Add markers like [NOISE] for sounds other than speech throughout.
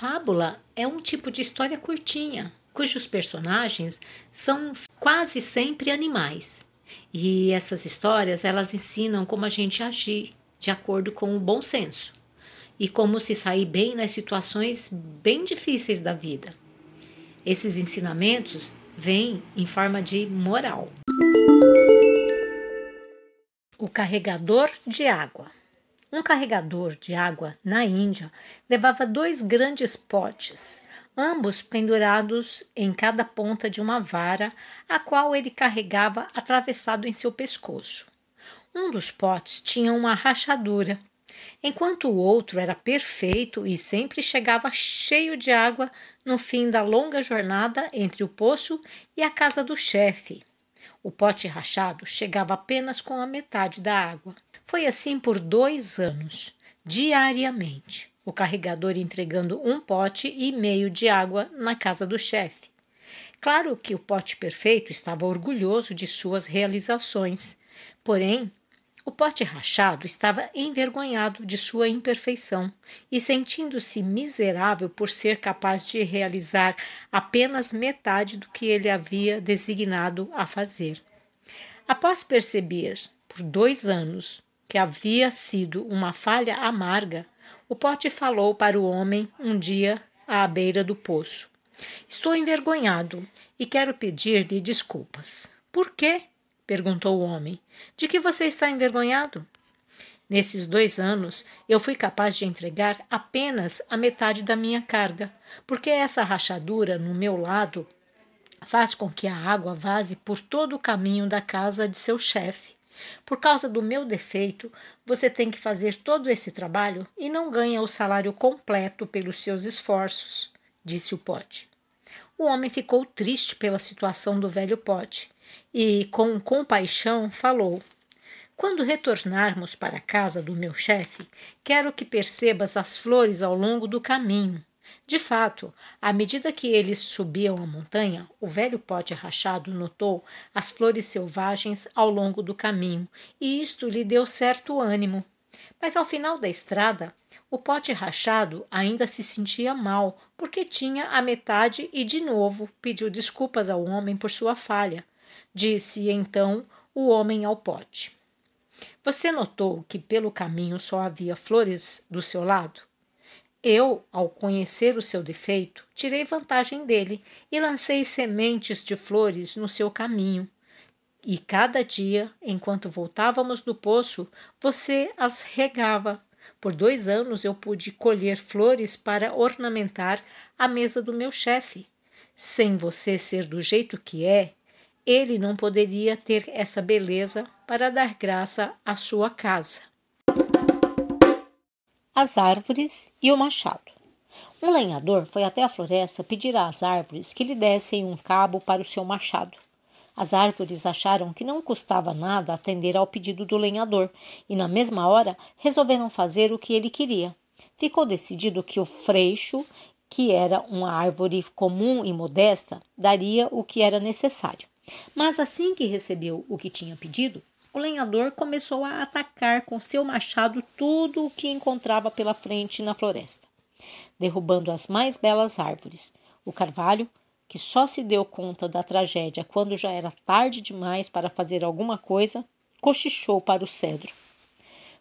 Fábula é um tipo de história curtinha, cujos personagens são quase sempre animais. E essas histórias, elas ensinam como a gente agir de acordo com o bom senso e como se sair bem nas situações bem difíceis da vida. Esses ensinamentos vêm em forma de moral. O carregador de água. Um carregador de água na Índia levava dois grandes potes, ambos pendurados em cada ponta de uma vara, a qual ele carregava atravessado em seu pescoço. Um dos potes tinha uma rachadura, enquanto o outro era perfeito e sempre chegava cheio de água no fim da longa jornada entre o poço e a casa do chefe. O pote rachado chegava apenas com a metade da água. Foi assim por dois anos, diariamente, o carregador entregando um pote e meio de água na casa do chefe. Claro que o pote perfeito estava orgulhoso de suas realizações, porém, o pote rachado estava envergonhado de sua imperfeição e sentindo-se miserável por ser capaz de realizar apenas metade do que ele havia designado a fazer. Após perceber, por dois anos, que havia sido uma falha amarga, o pote falou para o homem um dia à beira do poço. Estou envergonhado e quero pedir-lhe desculpas. Por quê? perguntou o homem. De que você está envergonhado? Nesses dois anos, eu fui capaz de entregar apenas a metade da minha carga, porque essa rachadura no meu lado faz com que a água vaze por todo o caminho da casa de seu chefe. Por causa do meu defeito, você tem que fazer todo esse trabalho e não ganha o salário completo pelos seus esforços, disse o pote. O homem ficou triste pela situação do velho pote e, com compaixão, falou: Quando retornarmos para a casa do meu chefe, quero que percebas as flores ao longo do caminho de fato, à medida que eles subiam a montanha, o velho pote rachado notou as flores selvagens ao longo do caminho, e isto lhe deu certo ânimo. Mas ao final da estrada, o pote rachado ainda se sentia mal, porque tinha a metade e de novo pediu desculpas ao homem por sua falha. Disse então o homem ao pote: Você notou que pelo caminho só havia flores do seu lado? Eu, ao conhecer o seu defeito, tirei vantagem dele e lancei sementes de flores no seu caminho. E cada dia, enquanto voltávamos do poço, você as regava. Por dois anos eu pude colher flores para ornamentar a mesa do meu chefe. Sem você ser do jeito que é, ele não poderia ter essa beleza para dar graça à sua casa as árvores e o machado. Um lenhador foi até a floresta pedir às árvores que lhe dessem um cabo para o seu machado. As árvores acharam que não custava nada atender ao pedido do lenhador e, na mesma hora, resolveram fazer o que ele queria. Ficou decidido que o freixo, que era uma árvore comum e modesta, daria o que era necessário. Mas assim que recebeu o que tinha pedido, o lenhador começou a atacar com seu machado tudo o que encontrava pela frente na floresta, derrubando as mais belas árvores. O carvalho, que só se deu conta da tragédia quando já era tarde demais para fazer alguma coisa, cochichou para o cedro.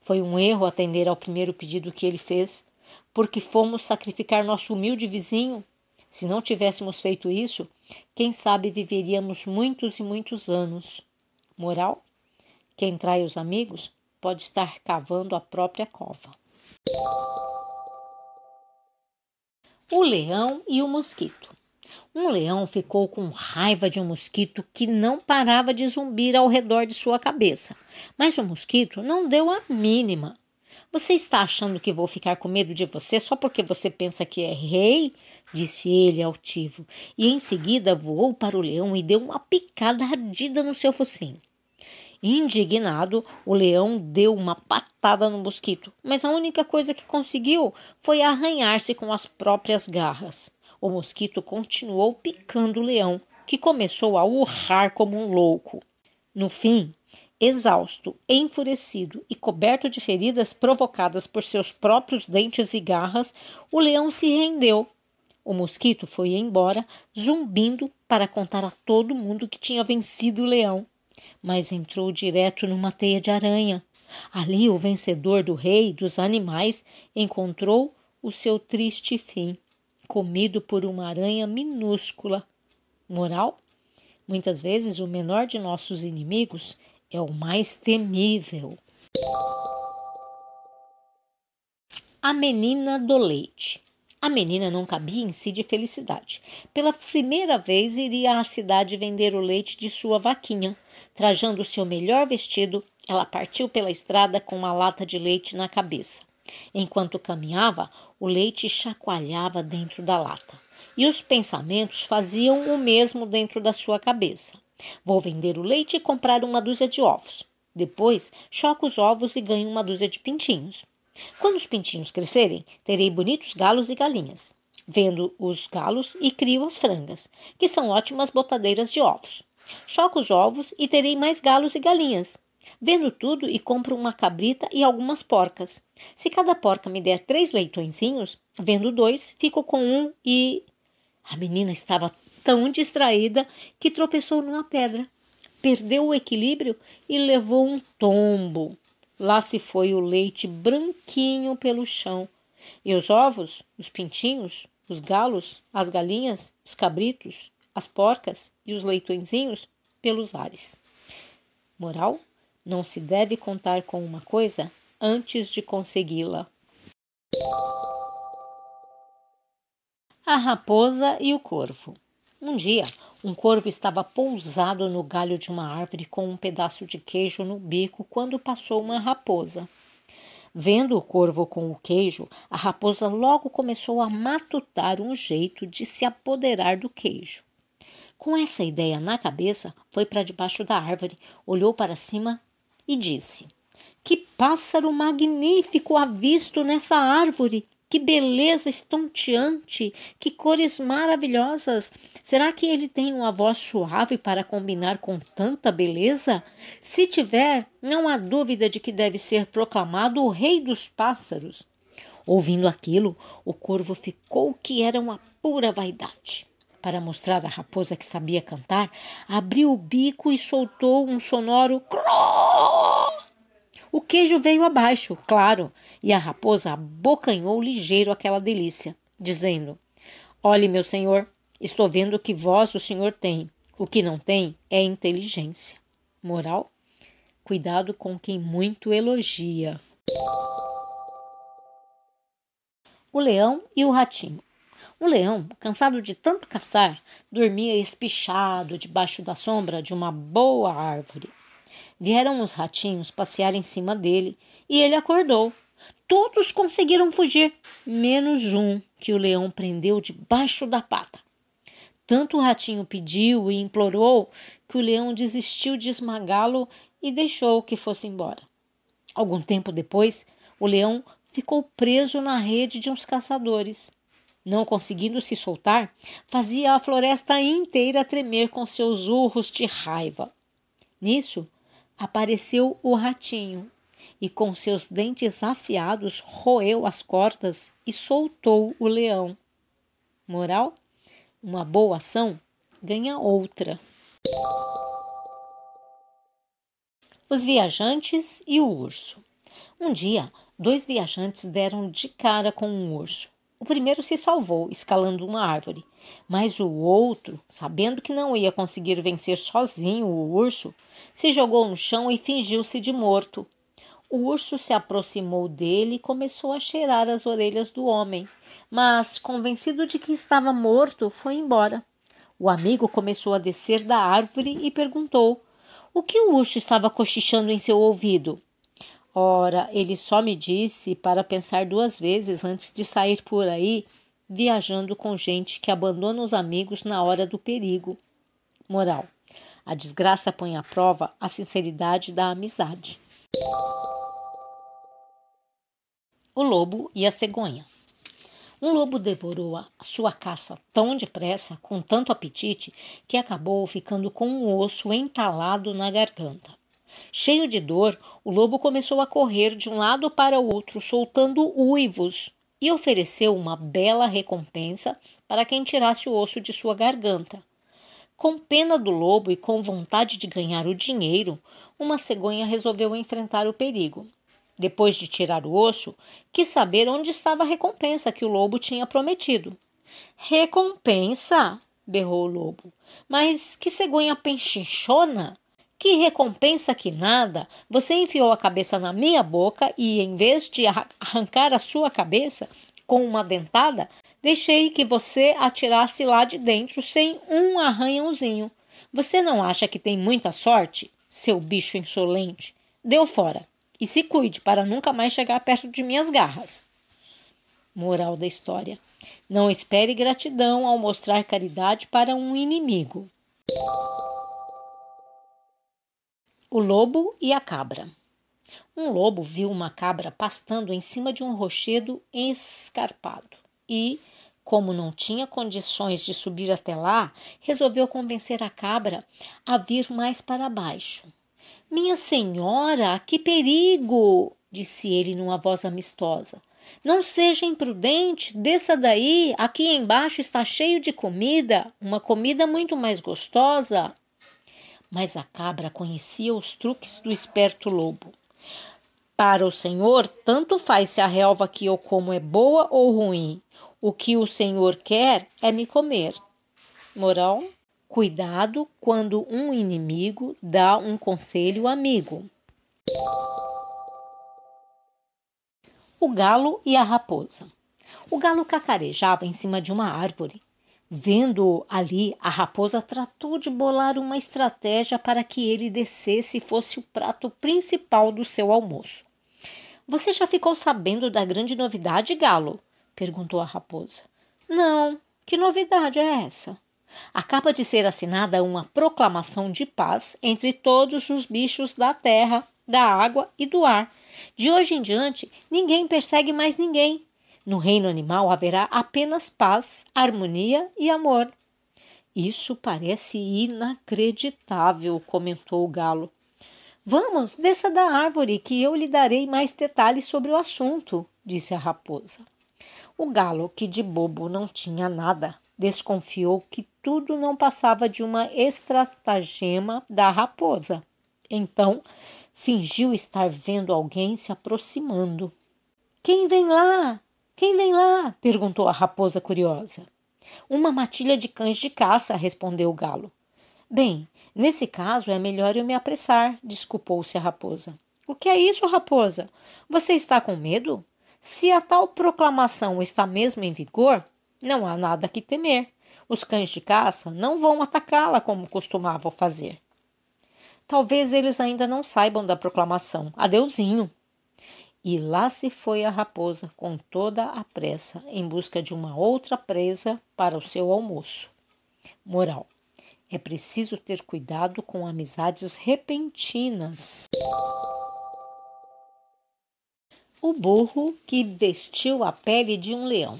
Foi um erro atender ao primeiro pedido que ele fez, porque fomos sacrificar nosso humilde vizinho. Se não tivéssemos feito isso, quem sabe viveríamos muitos e muitos anos. Moral? Quem trai os amigos pode estar cavando a própria cova. O leão e o mosquito. Um leão ficou com raiva de um mosquito que não parava de zumbir ao redor de sua cabeça. Mas o mosquito não deu a mínima. Você está achando que vou ficar com medo de você só porque você pensa que é rei? disse ele altivo, e em seguida voou para o leão e deu uma picada ardida no seu focinho. Indignado, o leão deu uma patada no mosquito, mas a única coisa que conseguiu foi arranhar-se com as próprias garras. O mosquito continuou picando o leão, que começou a urrar como um louco. No fim, Exausto, enfurecido e coberto de feridas provocadas por seus próprios dentes e garras, o leão se rendeu. O mosquito foi embora, zumbindo, para contar a todo mundo que tinha vencido o leão. Mas entrou direto numa teia de aranha. Ali, o vencedor do rei dos animais encontrou o seu triste fim, comido por uma aranha minúscula. Moral? Muitas vezes o menor de nossos inimigos é o mais temível. A menina do leite. A menina não cabia em si de felicidade. Pela primeira vez iria à cidade vender o leite de sua vaquinha. Trajando seu melhor vestido, ela partiu pela estrada com uma lata de leite na cabeça. Enquanto caminhava, o leite chacoalhava dentro da lata. E os pensamentos faziam o mesmo dentro da sua cabeça. Vou vender o leite e comprar uma dúzia de ovos. Depois, choco os ovos e ganho uma dúzia de pintinhos. Quando os pintinhos crescerem, terei bonitos galos e galinhas. Vendo os galos e crio as frangas, que são ótimas botadeiras de ovos. Choco os ovos e terei mais galos e galinhas. Vendo tudo e compro uma cabrita e algumas porcas. Se cada porca me der três leitõezinhos, vendo dois, fico com um e. A menina estava tão distraída que tropeçou numa pedra, perdeu o equilíbrio e levou um tombo. Lá se foi o leite branquinho pelo chão. E os ovos, os pintinhos, os galos, as galinhas, os cabritos, as porcas e os leitõezinhos pelos ares. Moral: não se deve contar com uma coisa antes de consegui-la. A raposa e o corvo. Um dia, um corvo estava pousado no galho de uma árvore com um pedaço de queijo no bico quando passou uma raposa. Vendo o corvo com o queijo, a raposa logo começou a matutar um jeito de se apoderar do queijo. Com essa ideia na cabeça, foi para debaixo da árvore, olhou para cima e disse: Que pássaro magnífico avisto nessa árvore! Que beleza estonteante! Que cores maravilhosas! Será que ele tem uma voz suave para combinar com tanta beleza? Se tiver, não há dúvida de que deve ser proclamado o rei dos pássaros. Ouvindo aquilo, o corvo ficou que era uma pura vaidade. Para mostrar à raposa que sabia cantar, abriu o bico e soltou um sonoro cró. O queijo veio abaixo, claro, e a raposa abocanhou ligeiro aquela delícia, dizendo: Olhe, meu senhor, estou vendo que vós o senhor tem. O que não tem é inteligência. Moral: cuidado com quem muito elogia. O leão e o ratinho. O leão, cansado de tanto caçar, dormia espichado debaixo da sombra de uma boa árvore. Vieram os ratinhos passear em cima dele e ele acordou. Todos conseguiram fugir, menos um que o leão prendeu debaixo da pata. Tanto o ratinho pediu e implorou que o leão desistiu de esmagá-lo e deixou que fosse embora. Algum tempo depois, o leão ficou preso na rede de uns caçadores. Não conseguindo se soltar, fazia a floresta inteira tremer com seus urros de raiva. Nisso, apareceu o ratinho e, com seus dentes afiados, roeu as cordas e soltou o leão. Moral: uma boa ação ganha outra. Os viajantes e o urso. Um dia, dois viajantes deram de cara com um urso. O primeiro se salvou, escalando uma árvore, mas o outro, sabendo que não ia conseguir vencer sozinho o urso, se jogou no chão e fingiu-se de morto. O urso se aproximou dele e começou a cheirar as orelhas do homem, mas, convencido de que estava morto, foi embora. O amigo começou a descer da árvore e perguntou: O que o urso estava cochichando em seu ouvido? Ora, ele só me disse para pensar duas vezes antes de sair por aí viajando com gente que abandona os amigos na hora do perigo. Moral: a desgraça põe à prova a sinceridade da amizade. O lobo e a cegonha. Um lobo devorou a sua caça tão depressa, com tanto apetite, que acabou ficando com um osso entalado na garganta. Cheio de dor, o lobo começou a correr de um lado para o outro, soltando uivos, e ofereceu uma bela recompensa para quem tirasse o osso de sua garganta. Com pena do lobo e com vontade de ganhar o dinheiro, uma cegonha resolveu enfrentar o perigo. Depois de tirar o osso, quis saber onde estava a recompensa que o lobo tinha prometido. Recompensa? berrou o lobo. Mas que cegonha penchichona! Que recompensa que nada! Você enfiou a cabeça na minha boca e, em vez de arrancar a sua cabeça com uma dentada, deixei que você atirasse lá de dentro sem um arranhãozinho. Você não acha que tem muita sorte, seu bicho insolente? Deu fora. E se cuide para nunca mais chegar perto de minhas garras. Moral da história: Não espere gratidão ao mostrar caridade para um inimigo. O lobo e a cabra. Um lobo viu uma cabra pastando em cima de um rochedo escarpado e, como não tinha condições de subir até lá, resolveu convencer a cabra a vir mais para baixo. Minha senhora, que perigo! disse ele numa voz amistosa. Não seja imprudente, desça daí, aqui embaixo está cheio de comida, uma comida muito mais gostosa. Mas a cabra conhecia os truques do esperto lobo. Para o senhor, tanto faz se a relva que eu como é boa ou ruim. O que o senhor quer é me comer. Moral: cuidado quando um inimigo dá um conselho amigo. O galo e a raposa. O galo cacarejava em cima de uma árvore. Vendo ali, a raposa tratou de bolar uma estratégia para que ele descesse e fosse o prato principal do seu almoço. Você já ficou sabendo da grande novidade, Galo? perguntou a raposa. Não, que novidade é essa? Acaba de ser assinada uma proclamação de paz entre todos os bichos da terra, da água e do ar. De hoje em diante, ninguém persegue mais ninguém. No reino animal haverá apenas paz, harmonia e amor. Isso parece inacreditável, comentou o galo. Vamos, desça da árvore, que eu lhe darei mais detalhes sobre o assunto, disse a raposa. O galo, que de bobo não tinha nada, desconfiou que tudo não passava de uma estratagema da raposa. Então, fingiu estar vendo alguém se aproximando. Quem vem lá? Quem vem lá? perguntou a raposa curiosa. Uma matilha de cães de caça, respondeu o galo. Bem, nesse caso é melhor eu me apressar, desculpou-se a raposa. O que é isso, raposa? Você está com medo? Se a tal proclamação está mesmo em vigor, não há nada que temer. Os cães de caça não vão atacá-la como costumavam fazer. Talvez eles ainda não saibam da proclamação. Adeuzinho! E lá se foi a raposa com toda a pressa em busca de uma outra presa para o seu almoço. Moral: é preciso ter cuidado com amizades repentinas. O burro que vestiu a pele de um leão.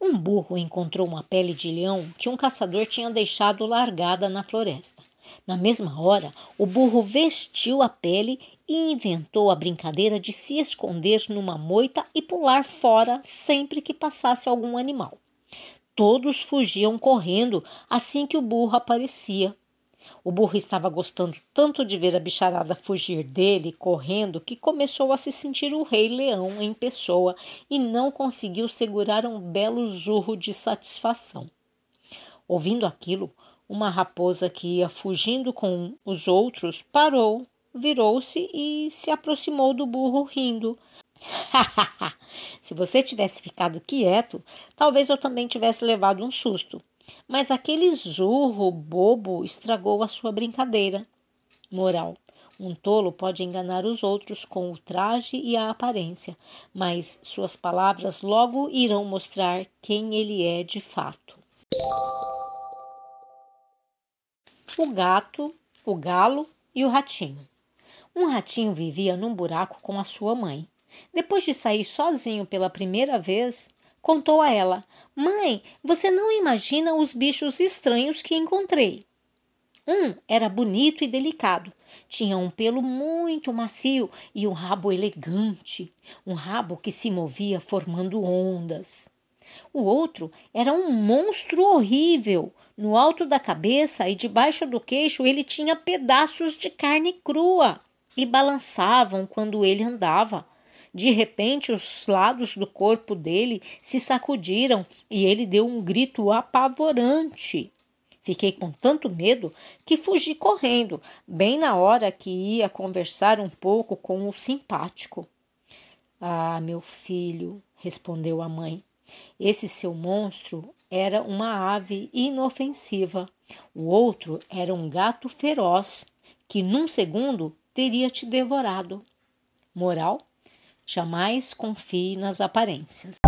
Um burro encontrou uma pele de leão que um caçador tinha deixado largada na floresta. Na mesma hora, o burro vestiu a pele e inventou a brincadeira de se esconder numa moita e pular fora sempre que passasse algum animal. Todos fugiam correndo assim que o burro aparecia. O burro estava gostando tanto de ver a bicharada fugir dele, correndo, que começou a se sentir o rei leão em pessoa e não conseguiu segurar um belo zurro de satisfação. Ouvindo aquilo, uma raposa que ia fugindo com os outros parou, virou-se e se aproximou do burro rindo. [LAUGHS] Se você tivesse ficado quieto, talvez eu também tivesse levado um susto. Mas aquele zurro bobo estragou a sua brincadeira. Moral: um tolo pode enganar os outros com o traje e a aparência, mas suas palavras logo irão mostrar quem ele é de fato. O gato, o galo e o ratinho. Um ratinho vivia num buraco com a sua mãe. Depois de sair sozinho pela primeira vez, contou a ela: Mãe, você não imagina os bichos estranhos que encontrei. Um era bonito e delicado, tinha um pelo muito macio e um rabo elegante, um rabo que se movia formando ondas. O outro era um monstro horrível. No alto da cabeça e debaixo do queixo ele tinha pedaços de carne crua e balançavam quando ele andava. De repente, os lados do corpo dele se sacudiram e ele deu um grito apavorante. Fiquei com tanto medo que fugi correndo, bem na hora que ia conversar um pouco com o simpático. Ah, meu filho, respondeu a mãe, esse seu monstro era uma ave inofensiva. O outro era um gato feroz que num segundo teria te devorado. Moral: jamais confie nas aparências.